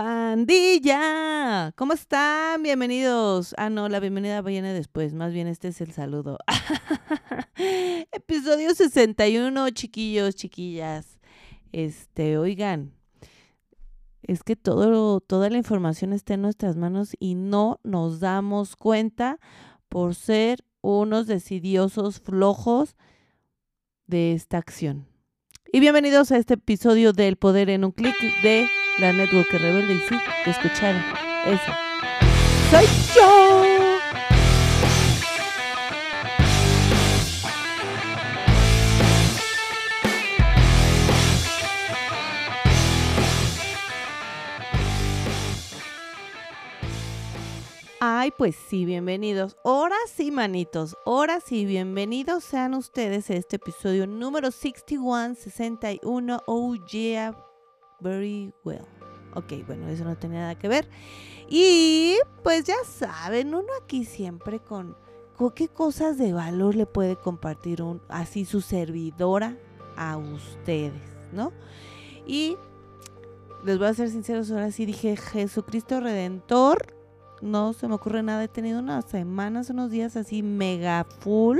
Pandilla, ¿cómo están? Bienvenidos. Ah, no, la bienvenida viene después, más bien este es el saludo. Episodio 61, chiquillos, chiquillas. Este, oigan, es que todo, toda la información está en nuestras manos y no nos damos cuenta por ser unos decidiosos flojos de esta acción. Y bienvenidos a este episodio del Poder en un Clic de la Network Rebelde. Y sí, escucharon, esa. ¡Soy yo! Ay, pues sí, bienvenidos. Ahora sí, manitos. Ahora sí, bienvenidos sean ustedes a este episodio número 61, 61. Oh, yeah, very well. Ok, bueno, eso no tenía nada que ver. Y pues ya saben, uno aquí siempre con, con qué cosas de valor le puede compartir un, así su servidora a ustedes, ¿no? Y les voy a ser sinceros, ahora sí dije Jesucristo Redentor. No se me ocurre nada, he tenido unas semanas, unos días así mega full.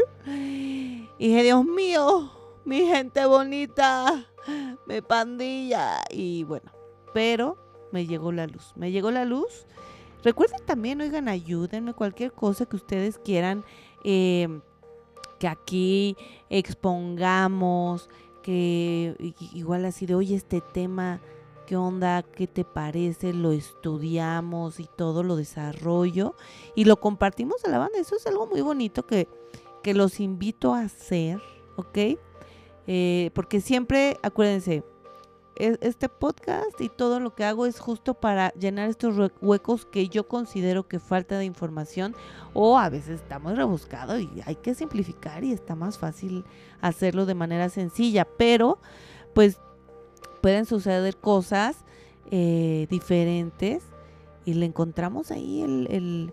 Dije, Dios mío, mi gente bonita, mi pandilla. Y bueno, pero me llegó la luz. Me llegó la luz. Recuerden también, oigan, ayúdenme, cualquier cosa que ustedes quieran em, que aquí expongamos, que igual así de, oye, este tema, ¿qué onda? ¿Qué te parece? Lo estudiamos y todo lo desarrollo y lo compartimos a la banda. Eso es algo muy bonito que, que los invito a hacer, ¿ok? Eh, porque siempre, acuérdense, este podcast y todo lo que hago es justo para llenar estos huecos que yo considero que falta de información o a veces está muy rebuscado y hay que simplificar y está más fácil hacerlo de manera sencilla, pero pues pueden suceder cosas eh, diferentes y le encontramos ahí el,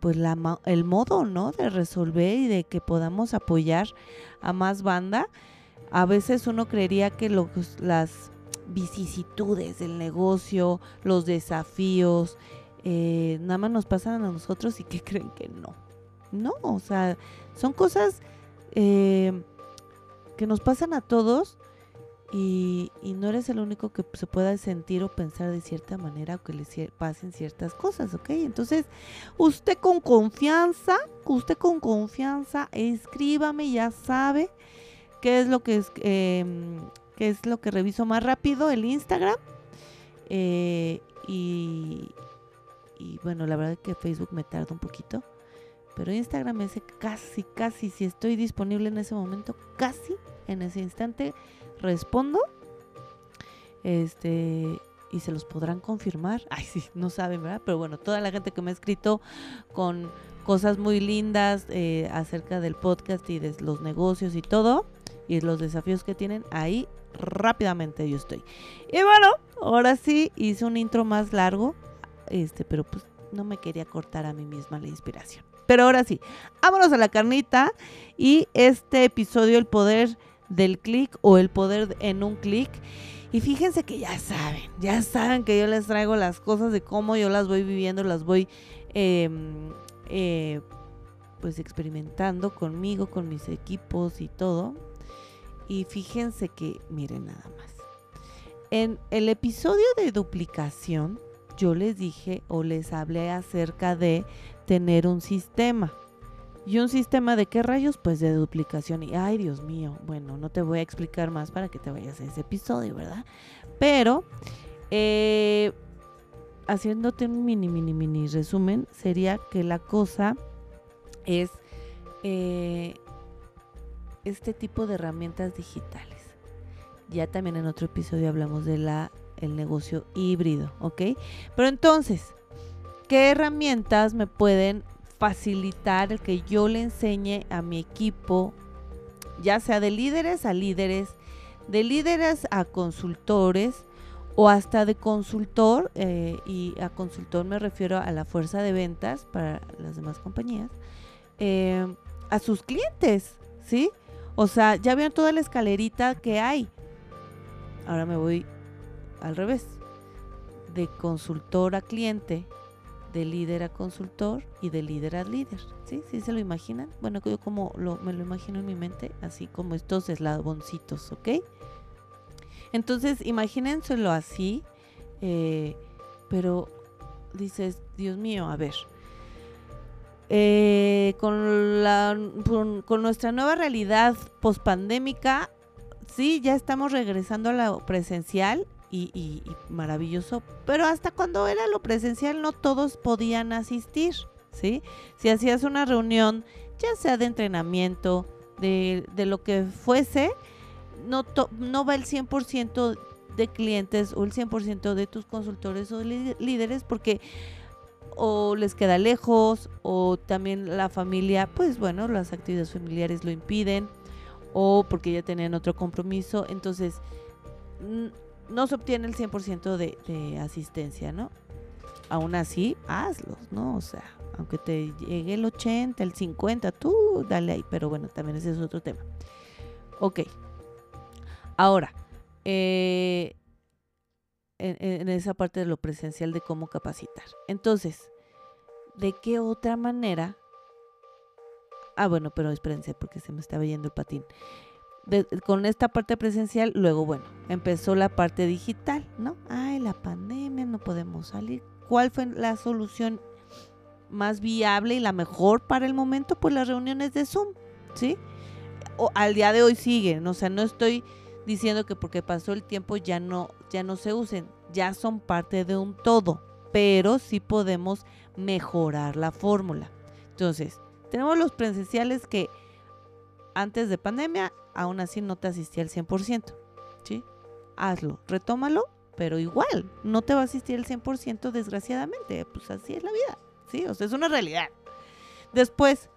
pues la, el modo, ¿no? De resolver y de que podamos apoyar a más banda a veces uno creería que las vicisitudes del negocio, los desafíos, eh, nada más nos pasan a nosotros y que creen que no. No, o sea, son cosas eh, que nos pasan a todos y, no eres el único que se pueda sentir o pensar de cierta manera o que le pasen ciertas cosas, ¿ok? Entonces, usted con confianza, usted con confianza, escríbame, ya sabe ¿Qué es lo que es, em, es lo que reviso más rápido? El Instagram. Eh, y, y bueno, la verdad es que Facebook me tarda un poquito. Pero Instagram es casi, casi, si estoy disponible en ese momento, casi en ese instante respondo. Este, y se los podrán confirmar. Ay, sí, no saben, ¿verdad? Pero bueno, toda la gente que me ha escrito con cosas muy lindas eh, acerca del podcast y de los negocios y todo, y los desafíos que tienen, ahí rápidamente yo estoy. Y bueno, ahora sí hice un intro más largo, este, pero pues no me quería cortar a mí misma la inspiración. Pero ahora sí, vámonos a la carnita y este episodio, el poder del clic o el poder en un clic. Y fíjense que ya saben, ya saben que yo les traigo las cosas de cómo yo las voy viviendo, las voy em, eh, pues experimentando conmigo, con mis equipos y todo. Y fíjense que, miren nada más. En el episodio de duplicación, yo les dije o les hablé acerca de tener un sistema. ¿Y un sistema de qué rayos? Pues de duplicación. Y ay, Dios mío, bueno, no te voy a explicar más para que te vayas a ese episodio, ¿verdad? Pero, eh, haciéndote un mini, mini, mini resumen, sería que la cosa es eh, este tipo de herramientas digitales. Ya también en otro episodio hablamos de la el negocio híbrido, ¿ok? Pero entonces, ¿qué herramientas me pueden facilitar el que yo le enseñe a mi equipo, ya sea de líderes a líderes, de líderes a consultores o hasta de consultor, eh, y a consultor me refiero a la fuerza de ventas para las demás compañías, eh, a sus clientes, ¿sí? O sea, ya vieron toda la escalerita que hay. Ahora me voy al revés. de consultor a cliente, de líder a consultor y de líder a líder. ¿Sí? ¿Sí se lo imaginan? Bueno, yo como lo, me lo imagino en mi mente, así como estos eslaboncitos, ¿ok? Entonces, imagínenselo así, eh, pero dices, Dios mío, a ver, eh, con, la, con, nuestra nueva realidad pospandémica, sí, ya estamos regresando a lo presencial y, maravilloso, pero hasta cuando era lo presencial no todos podían asistir, ¿sí? Si hacías una reunión, ya sea de entrenamiento, de, de lo que fuese, no, no va el 100% de clientes o el 100% de tus consultores o líderes porque o les queda lejos o también la familia, pues bueno, las actividades familiares lo impiden o porque ya tenían otro compromiso, entonces no se obtiene el 100% de, de asistencia, ¿no? Aún así, hazlos, ¿no? O sea, aunque te llegue el 80, el 50, tú dale ahí, pero bueno, también ese es otro tema. Ok. Ahora, eh, en, esa parte de lo presencial de cómo capacitar. Entonces, ¿de qué otra manera? Ah, bueno, pero espérense porque se me estaba yendo el patín. Con esta parte presencial, luego, bueno, empezó la parte digital, ¿no? Ay, la pandemia, no podemos salir. ¿Cuál fue la solución más viable y la mejor para el momento? Pues las reuniones de Zoom, ¿sí? O, al día de hoy siguen, o sea, no estoy diciendo que porque pasó el tiempo ya no, ya no se usen, ya son parte de un todo, pero sí podemos mejorar la fórmula. Entonces, tenemos los presenciales que antes de pandemia aún así no te asistía al 100%, ¿sí? Hazlo, retómalo, pero igual, no te va a asistir al 100% desgraciadamente, pues así es la vida, ¿sí? O sea, es una realidad. Después,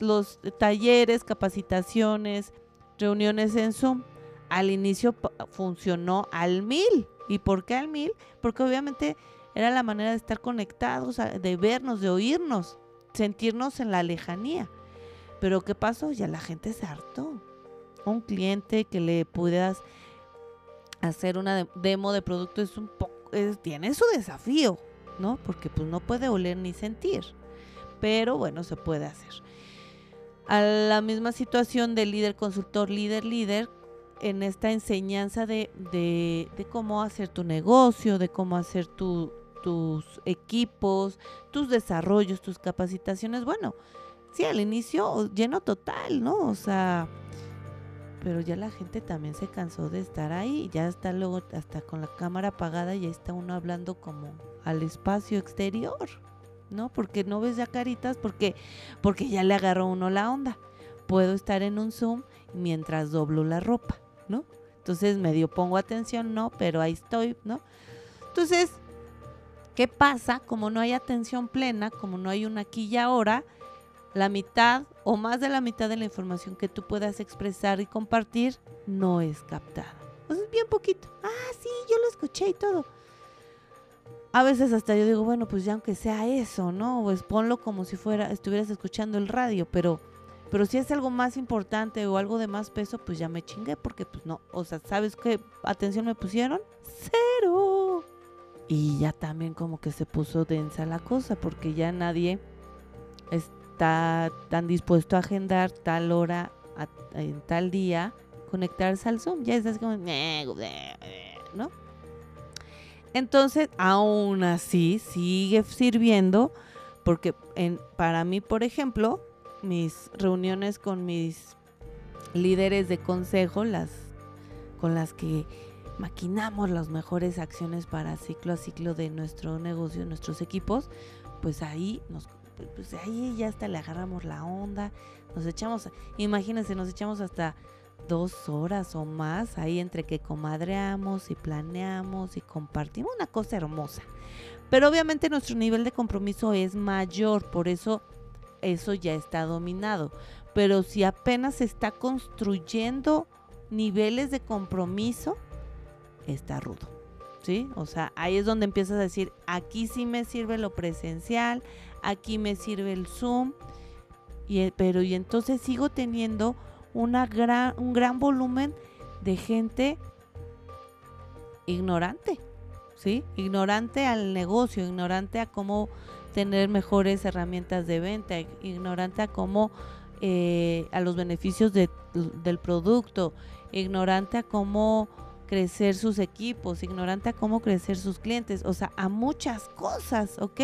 los talleres, capacitaciones, reuniones en Zoom, al inicio funcionó al mil. ¿Y por qué al mil? Porque obviamente era la manera de estar conectados, de vernos, de oírnos, sentirnos en la lejanía. Pero ¿qué pasó? Ya la gente se hartó. Un cliente que le puedas hacer una demo de producto es un poco, tiene su desafío, ¿no? Porque pues no puede oler ni sentir. Pero bueno, se puede hacer. A la misma situación de líder consultor, líder líder, en esta enseñanza de, de, cómo hacer tu negocio, de cómo hacer tus equipos, tus desarrollos, tus capacitaciones. Bueno, sí, al inicio lleno total, ¿no? O sea, pero ya la gente también se cansó de estar ahí, ya está luego hasta con la cámara apagada, ya está uno hablando como al espacio exterior, ¿no? Porque no ves ya caritas, porque, porque ya le agarró uno la onda. Puedo estar en un Zoom mientras doblo la ropa. ¿no? Entonces medio pongo atención, no, pero ahí estoy, ¿no? Entonces, ¿qué pasa? Como no hay atención plena, como no hay una aquí y ahora, la mitad o más de la mitad de la información que tú puedas expresar y compartir no es captada. Pues es bien poquito. Ah, sí, yo lo escuché y todo. A veces hasta yo digo, bueno, pues ya aunque sea eso, ¿no? Pues ponlo como si fuera, estuvieras escuchando el radio, pero pero si es algo más importante o algo de más peso, pues ya me chingué porque pues no, o sea, ¿sabes qué atención me pusieron? Cero. Y ya también como que se puso densa la cosa porque ya nadie está tan dispuesto a agendar tal hora en tal día conectarse al Zoom. Ya estás como, ¿no? Entonces, aún así, sigue sirviendo porque en, para mí, por ejemplo, mis reuniones con mis líderes de consejo, las con las que maquinamos las mejores acciones para ciclo a ciclo de nuestro negocio, nuestros equipos, pues ahí nos pues ahí ya hasta le agarramos la onda, nos echamos, imagínense, nos echamos hasta dos horas o más ahí entre que comadreamos y planeamos y compartimos una cosa hermosa. Pero obviamente nuestro nivel de compromiso es mayor, por eso eso ya está dominado. Pero si apenas se está construyendo niveles de compromiso, está rudo. ¿Sí? O sea, ahí es donde empiezas a decir, aquí sí me sirve lo presencial, aquí me sirve el Zoom, y, eh, pero y entonces sigo teniendo una gran, un gran volumen de gente ignorante. ¿sí? Ignorante al negocio, ignorante a cómo tener mejores herramientas de venta, ignorante a cómo, eh, a los beneficios de- del producto, ignorante a cómo crecer sus equipos, ignorante a cómo crecer sus clientes, o sea, a muchas cosas, ¿ok?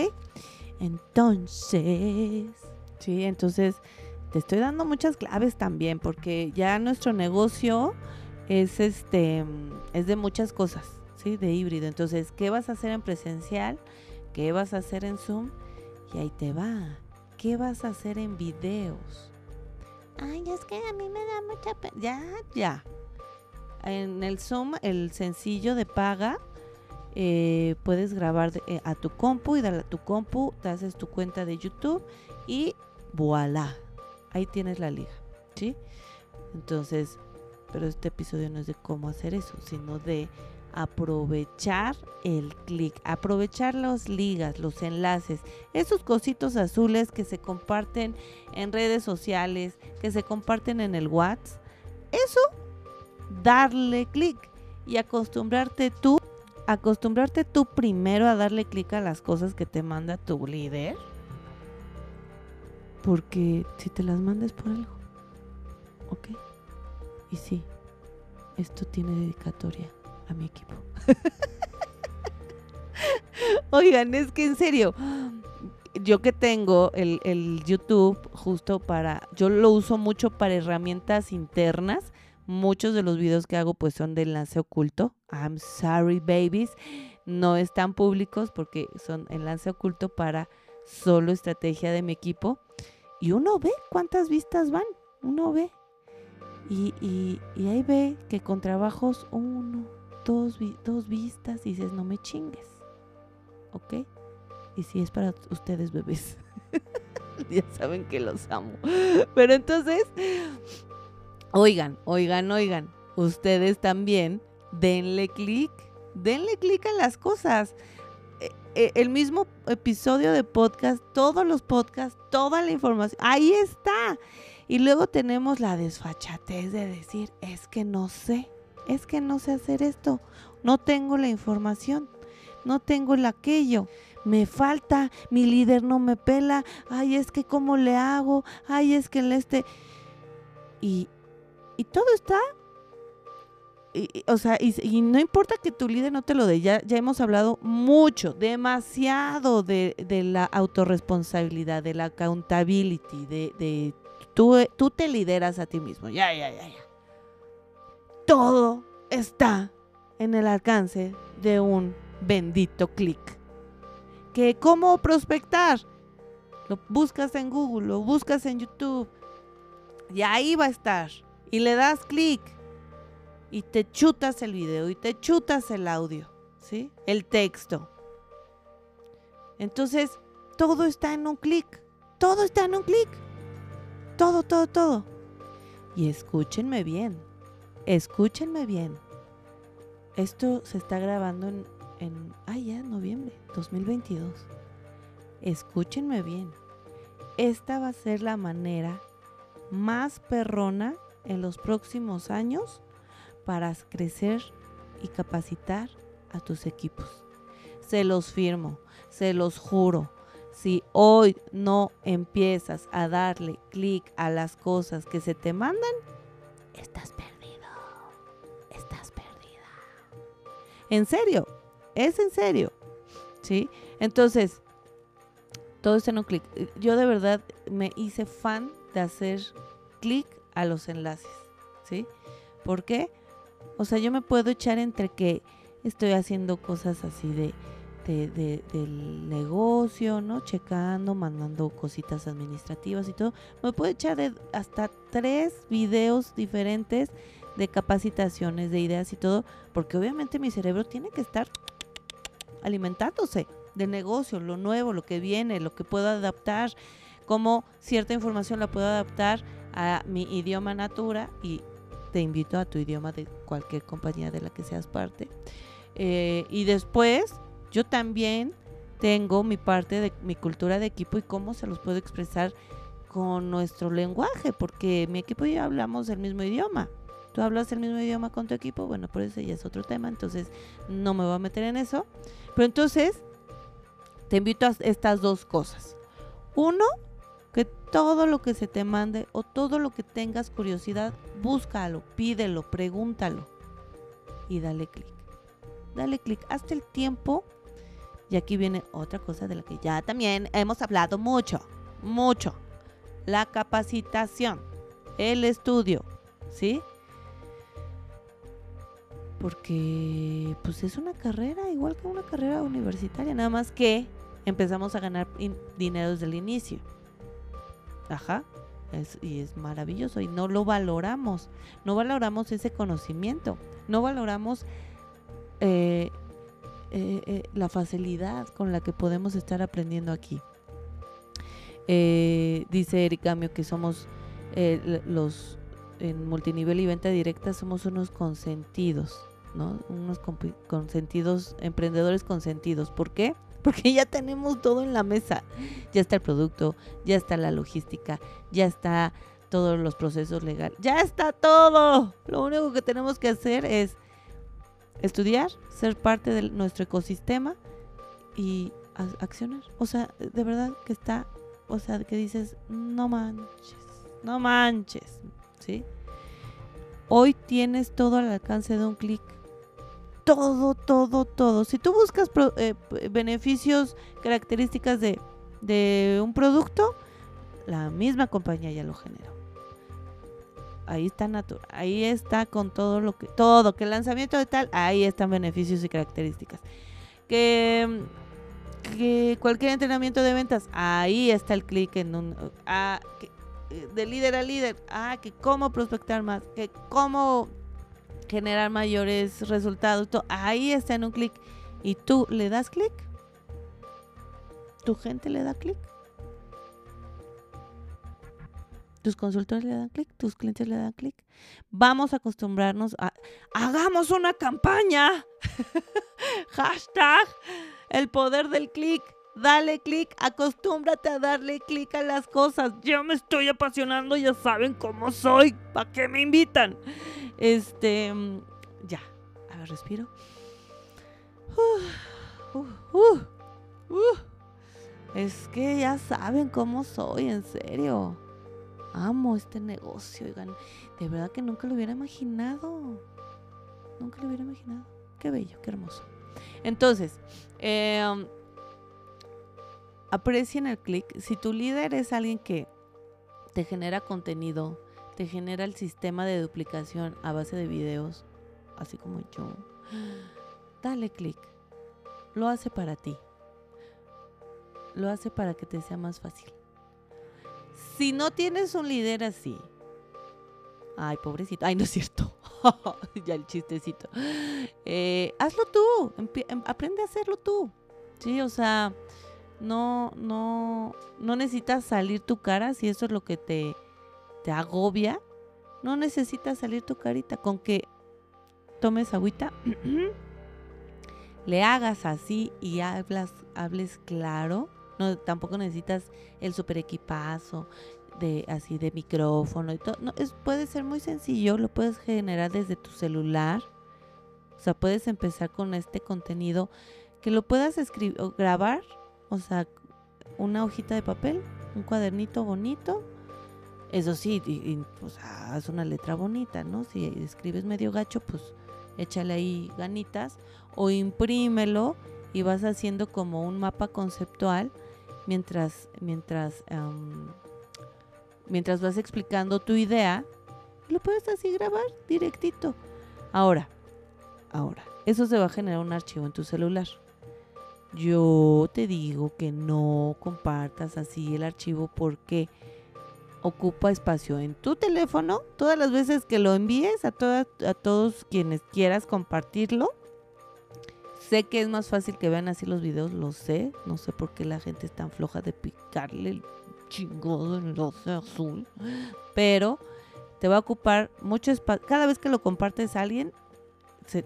Entonces, sí, entonces te estoy dando muchas claves también, porque ya nuestro negocio es este, es de muchas cosas, ¿sí? De híbrido. Entonces, ¿qué vas a hacer en presencial? ¿Qué vas a hacer en Zoom? Y ahí te va. ¿Qué vas a hacer en videos? Ay, es que a mí me da mucha pena. Ya, ya. En el Zoom, el sencillo de paga, eh, puedes grabar de- eh, a tu compu y de tu compu te haces tu cuenta de YouTube y voilà. Ahí tienes la liga, ¿sí? Entonces, pero este episodio no es de cómo hacer eso, sino de aprovechar el clic, aprovechar las ligas, los enlaces, esos cositos azules que se comparten en redes sociales, que se comparten en el WhatsApp. Eso, darle clic y acostumbrarte tú, acostumbrarte tú primero a darle clic a las cosas que te manda tu líder. Porque si te las mandas por algo, ¿ok? Y sí, esto tiene dedicatoria a mi equipo. Oigan, es que en serio, yo que tengo el, el YouTube justo para, yo lo uso mucho para herramientas internas. Muchos de los videos que hago pues son de enlace oculto. I'm sorry babies. No están públicos porque son enlace oculto para solo estrategia de mi equipo. Y uno ve cuántas vistas van. Uno ve. Y, y, ahí ve que con trabajos uno, dos, dos vistas y dices, no me chingues. ¿Ok? Y si es para ustedes bebés. ya saben que los amo. Pero entonces, oigan, oigan, oigan. Ustedes también denle clic. Denle clic a las cosas. Eh, eh, El mismo episodio de podcast, todos los podcasts, toda la información, ahí está. Y luego tenemos la desfachatez de decir, es que no sé, es que no sé hacer esto, no tengo la información, no tengo el aquello, me falta, mi líder no me pela, ay, es que cómo le hago, ay, es que el este... Y, y todo está... y- o sea, y, y no importa que tu líder no te lo dé, ya, ya hemos hablado mucho, demasiado de, de la autorresponsabilidad, de la accountability, de, de tú, tú te lideras a ti mismo. Ya, ya, ya, ya. Todo está en el alcance de un bendito clic. Que cómo prospectar. Lo buscas en Google, lo buscas en YouTube. Y ahí va a estar. Y le das clic. Y te chutas el video y te chutas el audio. ¿Sí? El texto. Entonces, todo está en un clic. Todo está en un clic. Todo, todo, todo. Y escúchenme bien. Escúchenme bien. Esto se está grabando en, en ah, ya, noviembre 2022. Escúchenme bien. Esta va a ser la manera más perrona en los próximos años para crecer y capacitar a tus equipos. Se los firmo, se los juro. Si hoy no empiezas a darle clic a las cosas que se te mandan, estás perdido. Estás perdida. En serio, es en serio. ¿Sí? Entonces, todo está en un clic. Yo de verdad me hice fan de hacer clic a los enlaces. ¿Sí? ¿Por qué? O sea, yo me puedo echar entre que estoy haciendo cosas así de, de, de- del negocio, ¿no? Checando, mandando cositas administrativas y todo. Me puedo echar de hasta tres videos diferentes de capacitaciones, de ideas y todo, porque obviamente mi cerebro tiene que estar alimentándose del negocio, lo nuevo, lo que viene, lo que puedo adaptar, cómo cierta información la puedo adaptar a mi idioma natura y te invito a tu idioma de cualquier compañía de la que seas parte. Eh, y después, yo también tengo mi parte de mi cultura de equipo y cómo se los puedo expresar con nuestro lenguaje, porque mi equipo y yo hablamos el mismo idioma. ¿Tú hablas el mismo idioma con tu equipo? Bueno, por eso ya es otro tema, entonces no me voy a meter en eso. Pero entonces, te invito a estas dos cosas. Uno, todo lo que se te mande o todo lo que tengas curiosidad, búscalo, pídelo, pregúntalo y dale clic. Dale clic, hazte el tiempo. Y aquí viene otra cosa de la que ya también hemos hablado mucho, mucho. La capacitación, el estudio, ¿sí? Porque pues es una carrera igual que una carrera universitaria, nada más que empezamos a ganar dinero desde el inicio. Ajá. y es maravilloso y no lo valoramos. No valoramos ese conocimiento. No valoramos eh, eh, eh, la facilidad con la que podemos estar aprendiendo aquí. dice Eric Gamio que somos los en multinivel y venta directa somos unos consentidos, ¿no? Unos consentidos, emprendedores consentidos. ¿Por qué? porque ya tenemos todo en la mesa. Ya está el producto, ya está la logística, ya está todos los procesos legales, ya está todo. Lo único que tenemos que hacer es estudiar, ser parte de nuestro ecosistema y accionar. O sea, de verdad que está, o sea, que dices, no manches, no manches, ¿sí? Hoy tienes todo al alcance de un clic todo, todo, todo. Si tú buscas eh, beneficios, características de, un producto, la misma compañía ya lo generó. Ahí está natural, ahí está con todo lo que, todo, que el lanzamiento de tal, ahí están beneficios y características. Que, que cualquier entrenamiento de ventas, ahí está el clic en un, ah, eh, de líder a líder, ah, que cómo prospectar más, que cómo generar mayores resultados. Ahí está en un clic. Y tú le das clic. Tu gente le da clic. Tus consultores le dan clic, tus clientes le dan clic. Vamos a acostumbrarnos a... Hagamos una campaña. Hashtag el poder del clic. Dale clic, acostúmbrate a darle clic a las cosas. Yo me estoy apasionando, ya saben cómo soy. ¿Para qué me invitan? Este, ya, a ver, respiro. es que ya saben cómo soy, en serio. Amo este negocio. De verdad que nunca lo hubiera imaginado. Nunca lo hubiera imaginado. Qué bello, qué hermoso. Entonces, eh, aprecien el clic. Si tu líder es alguien que te genera contenido, te genera el sistema de duplicación a base de videos, así como yo, dale clic. Lo hace para ti. Lo hace para que te sea más fácil. Si no tienes un líder así, ay, pobrecito, ay, no es cierto. ya el chistecito. Eh, hazlo tú, em, aprende a hacerlo tú. Sí, o sea, no, no, no necesitas salir tu cara si eso es lo que te, te agobia. No necesitas salir tu carita. Con que tomes agüita, le hagas así y hablas, hables claro. No, tampoco necesitas el super equipazo de así de micrófono y todo. Es, puede ser muy sencillo, lo puedes generar desde tu celular. O sea, puedes empezar con este contenido que lo puedas escribir o grabar o sea, una hojita de papel, un cuadernito bonito. Eso sí, pues haz una letra bonita, ¿no? Si escribes medio gacho, pues échale ahí ganitas o imprímelo y vas haciendo como un mapa conceptual mientras mientras mientras vas explicando tu idea lo puedes así grabar directito ahora ahora eso se va a generar un archivo en tu celular yo te digo que no compartas así el archivo porque ocupa espacio en tu teléfono. Todas las veces que lo envíes a, todas, a todos quienes quieras compartirlo. Sé que es más fácil que vean así los videos, lo sé. No sé por qué la gente es tan floja de picarle el chingón en el azul. Pero te va a ocupar mucho espacio. Cada vez que lo compartes a alguien,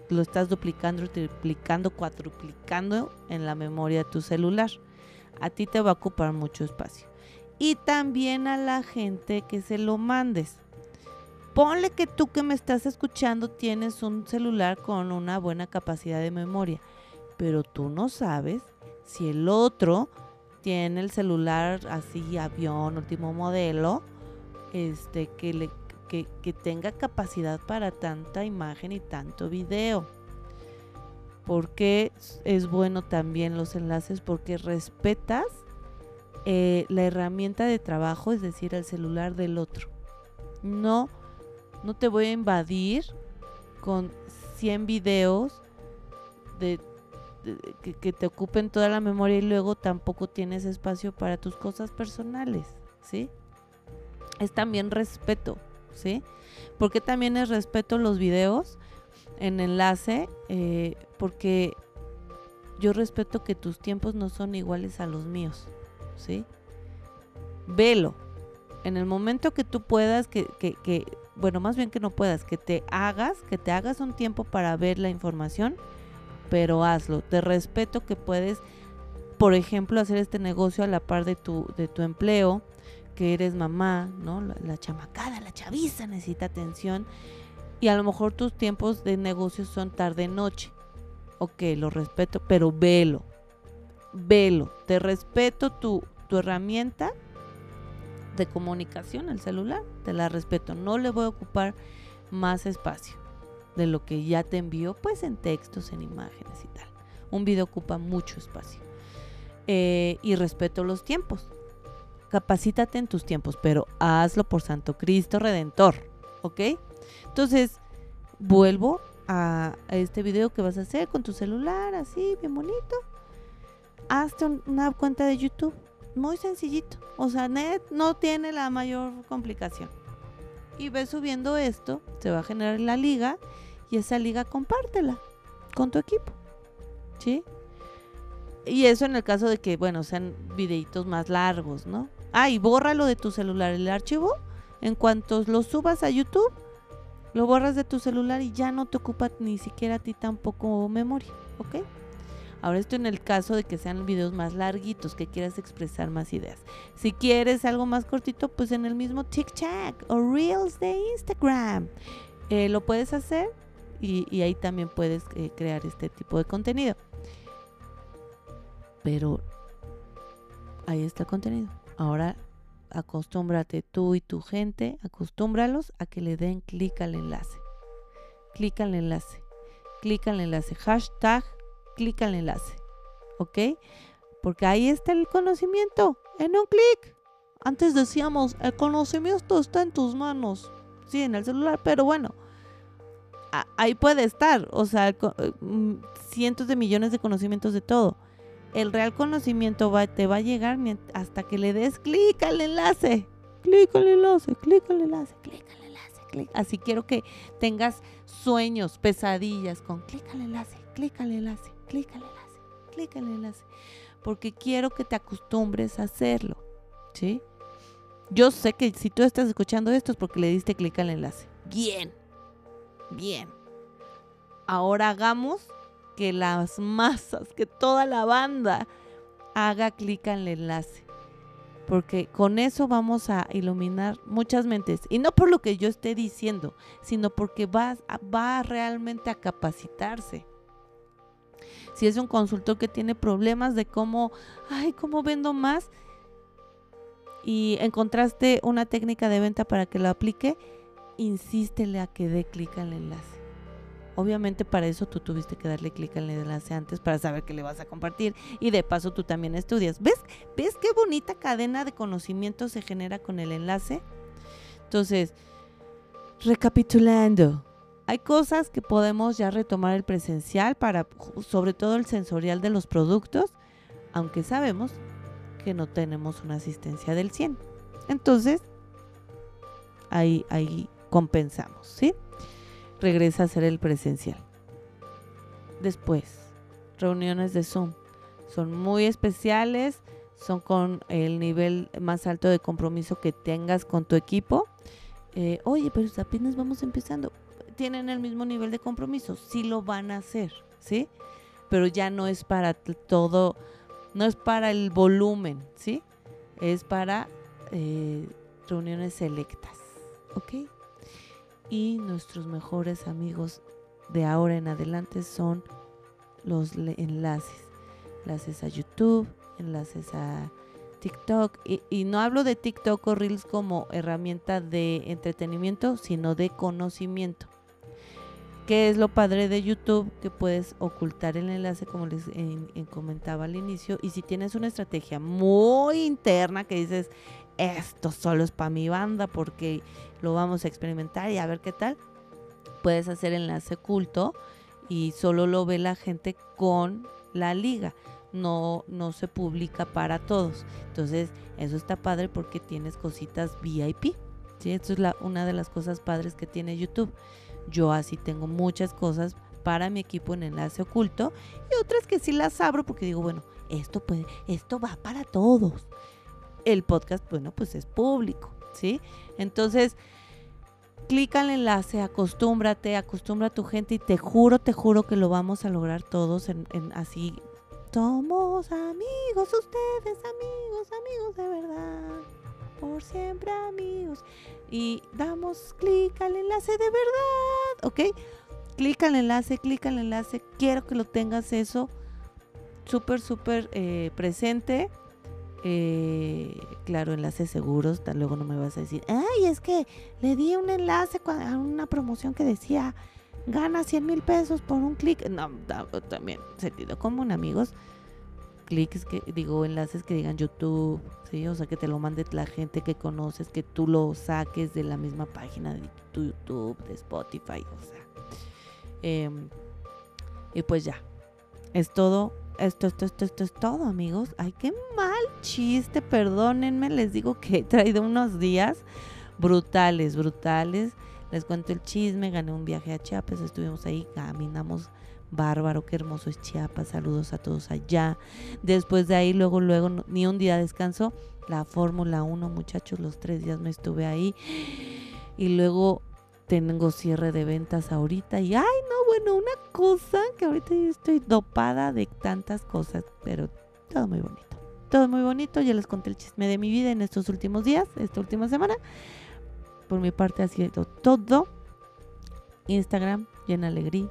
lo estás duplicando, triplicando, cuatruplicando en la memoria de tu celular. A ti te va a ocupar mucho espacio. Y también a la gente que se lo mandes. Ponle que tú que me estás escuchando tienes un celular con una buena capacidad de memoria, pero tú no sabes si el otro tiene el celular así, avión, último modelo, este, que, le, que, que tenga capacidad para tanta imagen y tanto video. Porque es bueno también los enlaces? Porque respetas eh, la herramienta de trabajo, es decir, el celular del otro. No no te voy a invadir con 100 videos de, que, te ocupen toda la memoria y luego tampoco tienes espacio para tus cosas personales, ¿sí? Es también respeto, ¿sí? Porque también es respeto los videos en enlace, eh, porque yo respeto que tus tiempos no son iguales a los míos, ¿sí? Velo. En el momento que tú puedas, que, que, que bueno, más bien que no puedas, que te hagas, que te hagas un tiempo para ver la información, pero hazlo. Te respeto que puedes, por ejemplo, hacer este negocio a la par de tu, de tu empleo, que eres mamá, ¿no? La, chamacada, la chaviza necesita atención y a lo mejor tus tiempos de negocio son tarde-noche. Ok, lo respeto, pero velo, velo. Te respeto tu, tu herramienta de comunicación, el celular, te la respeto. No le voy a ocupar más espacio de lo que ya te envío, pues en textos, en imágenes y tal. Un video ocupa mucho espacio. Eh, y respeto los tiempos. Capacítate en tus tiempos, pero hazlo por Santo Cristo Redentor, ¿ok? Entonces, vuelvo a, este video que vas a hacer con tu celular, así, bien bonito. Hazte una cuenta de YouTube muy sencillito. O sea, net no tiene la mayor complicación. Y ves subiendo esto, se va a generar la liga y esa liga compártela con tu equipo. ¿Sí? Y eso en el caso de que, bueno, sean videitos más largos, ¿no? Ah, y bórralo de tu celular el archivo. En cuanto lo subas a YouTube, lo borras de tu celular y ya no te ocupa ni siquiera a ti tampoco memoria, ¿ok? Ahora esto en el caso de que sean videos más larguitos, que quieras expresar más ideas. Si quieres algo más cortito, pues en el mismo TikTok o Reels de Instagram. Eh, lo puedes hacer y, ahí también puedes eh, crear este tipo de contenido. Pero ahí está el contenido. Ahora acostúmbrate tú y tu gente, acostúmbralos a que le den clic al enlace. Clic al enlace. Clic al enlace. Hashtag clic al enlace. ¿Ok? Porque ahí está el conocimiento, en un clic. Antes decíamos, el conocimiento está en tus manos. Sí, en el celular, pero bueno, ahí puede estar. O sea, eh, mm, cientos de millones de conocimientos de todo. El real conocimiento te va a llegar hasta que le des clic al enlace. Clic al enlace, clic al enlace, clic al enlace, clic. Así quiero que tengas sueños, pesadillas con clic al enlace, clic al enlace clic al enlace, clic al enlace, porque quiero que te acostumbres a hacerlo, ¿sí? Yo sé que si tú estás escuchando esto es porque le diste clic al enlace. Bien, bien. Ahora hagamos que las masas, que toda la banda haga clic al enlace. Porque con eso vamos a iluminar muchas mentes. Y no por lo que yo esté diciendo, sino porque va, va realmente a capacitarse si es un consultor que tiene problemas de cómo, ay, cómo vendo más y encontraste una técnica de venta para que lo aplique, insístele a que dé clic al enlace. Obviamente para eso tú tuviste que darle clic al enlace antes para saber que le vas a compartir y de paso tú también estudias. ¿Ves? ¿Ves qué bonita cadena de conocimiento se genera con el enlace? Entonces, recapitulando, hay cosas que podemos ya retomar el presencial para, sobre todo el sensorial de los productos, aunque sabemos que no tenemos una asistencia del 100. Entonces, ahí, ahí compensamos, ¿sí? Regresa a ser el presencial. Después, reuniones de Zoom. Son muy especiales, son con el nivel más alto de compromiso que tengas con tu equipo. Eh, oye, pero apenas vamos empezando tienen el mismo nivel de compromiso, sí lo van a hacer, ¿sí? Pero ya no es para todo, no es para el volumen, ¿sí? Es para eh, reuniones selectas, ¿ok? y nuestros mejores amigos de ahora en adelante son los enlaces. Enlaces a YouTube, enlaces a TikTok. Y, y, no hablo de TikTok o Reels como herramienta de entretenimiento, sino de conocimiento. ¿Qué es lo padre de YouTube? Que puedes ocultar el enlace, como les comentaba al inicio. Y si tienes una estrategia muy interna que dices, esto solo es para mi banda porque lo vamos a experimentar y a ver qué tal, puedes hacer enlace oculto y solo lo ve la gente con la liga. No, no se publica para todos. Entonces, eso está padre porque tienes cositas VIP. ¿sí? Esto es la, una de las cosas padres que tiene YouTube. Yo así tengo muchas cosas para mi equipo en enlace oculto y otras que sí las abro porque digo, bueno, esto puede, esto va para todos. El podcast, bueno, pues es público, ¿sí? Entonces, clica al enlace, acostúmbrate, acostumbra a tu gente y te juro, te juro que lo vamos a lograr todos en, en así. Somos amigos, ustedes amigos, amigos de verdad por siempre amigos. Y damos clic al enlace de verdad, ¿ok? Clic al enlace, clic al enlace. Quiero que lo tengas eso súper, súper eh, presente. Eh, claro, enlaces seguros. Luego no me vas a decir, ay, es que le di un enlace a una promoción que decía gana 100 mil pesos por un clic. No, también sentido común, amigos clics que digo enlaces que digan YouTube, sí, o sea que te lo mande la gente que conoces, que tú lo saques de la misma página de YouTube, de Spotify, o sea. Em, y pues ya, es todo. Esto, esto, esto, esto es todo, amigos. Ay, qué mal chiste, perdónenme. Les digo que he traído unos días brutales, brutales. Les cuento el chisme, gané un viaje a Chiapas, estuvimos ahí, caminamos bárbaro, qué hermoso es Chiapas, saludos a todos allá. Después de ahí, luego, luego, ni un día descanso, la Fórmula 1, muchachos, los tres días me estuve ahí. Y luego tengo cierre de ventas ahorita y, ay, no, bueno, una cosa que ahorita yo estoy dopada de tantas cosas, pero todo muy bonito. Todo muy bonito, ya les conté el chisme de mi vida en estos últimos días, esta última semana. Por mi parte ha sido todo. Instagram, llena alegría.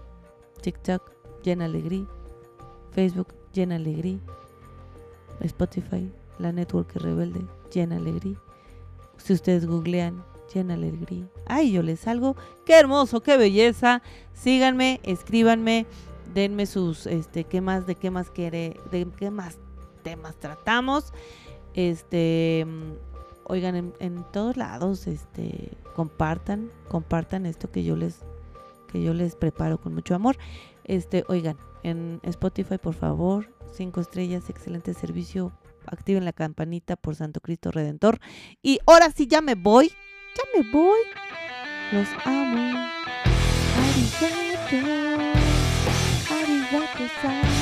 TikTok, Llena Alegría, Facebook, Llena Alegría, Spotify, la Network Rebelde, Llena Alegría. Si ustedes googlean, Llena Alegría. Ay, yo les salgo. Qué hermoso, qué belleza. Síganme, escríbanme, denme sus, este, qué más, de qué más quiere, de qué más temas tratamos. Este, oigan, en, en todos lados, este, compartan, compartan esto que yo les que yo les preparo con mucho amor. Este, oigan, en Spotify, por favor, cinco estrellas, excelente servicio. Activen la campanita por Santo Cristo Redentor. Y ahora sí ya me voy. Ya me voy. Los amo. Arigato. Arigato.